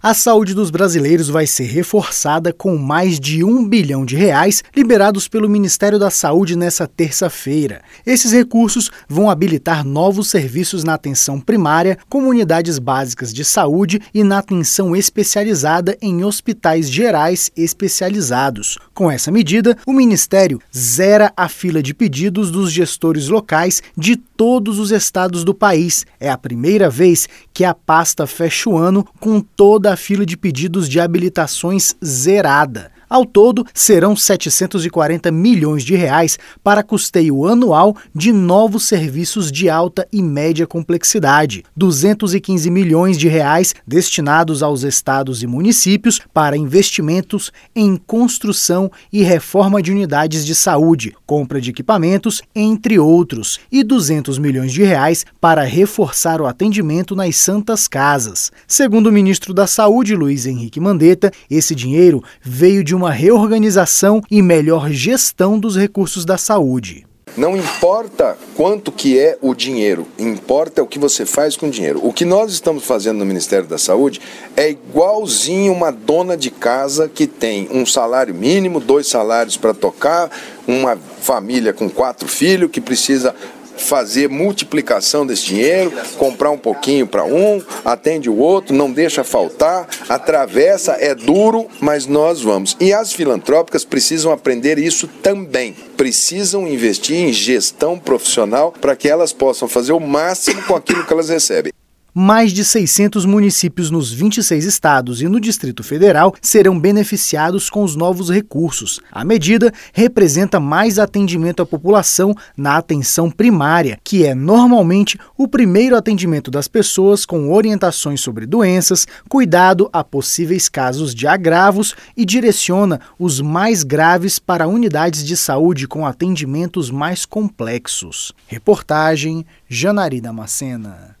A saúde dos brasileiros vai ser reforçada com mais de um bilhão de reais liberados pelo Ministério da Saúde nesta terça-feira. Esses recursos vão habilitar novos serviços na atenção primária, comunidades básicas de saúde e na atenção especializada em hospitais gerais especializados. Com essa medida, o Ministério zera a fila de pedidos dos gestores locais de todos os estados do país. É a primeira vez que a pasta fecha o ano com toda da fila de pedidos de habilitações zerada. Ao todo, serão 740 milhões de reais para custeio anual de novos serviços de alta e média complexidade, 215 milhões de reais destinados aos estados e municípios para investimentos em construção e reforma de unidades de saúde, compra de equipamentos, entre outros, e 200 milhões de reais para reforçar o atendimento nas santas casas. Segundo o ministro da Saúde, Luiz Henrique Mandetta, esse dinheiro veio de uma reorganização e melhor gestão dos recursos da saúde. Não importa quanto que é o dinheiro, importa o que você faz com o dinheiro. O que nós estamos fazendo no Ministério da Saúde é igualzinho uma dona de casa que tem um salário mínimo, dois salários para tocar, uma família com quatro filhos que precisa fazer multiplicação desse dinheiro, comprar um pouquinho para um, atende o outro, não deixa faltar, atravessa, é duro, mas nós vamos. E as filantrópicas precisam aprender isso também. Precisam investir em gestão profissional para que elas possam fazer o máximo com aquilo que elas recebem mais de 600 municípios nos 26 estados e no Distrito Federal serão beneficiados com os novos recursos. A medida representa mais atendimento à população na atenção primária, que é normalmente o primeiro atendimento das pessoas com orientações sobre doenças, cuidado a possíveis casos de agravos e direciona os mais graves para unidades de saúde com atendimentos mais complexos. Reportagem Janari Damascena.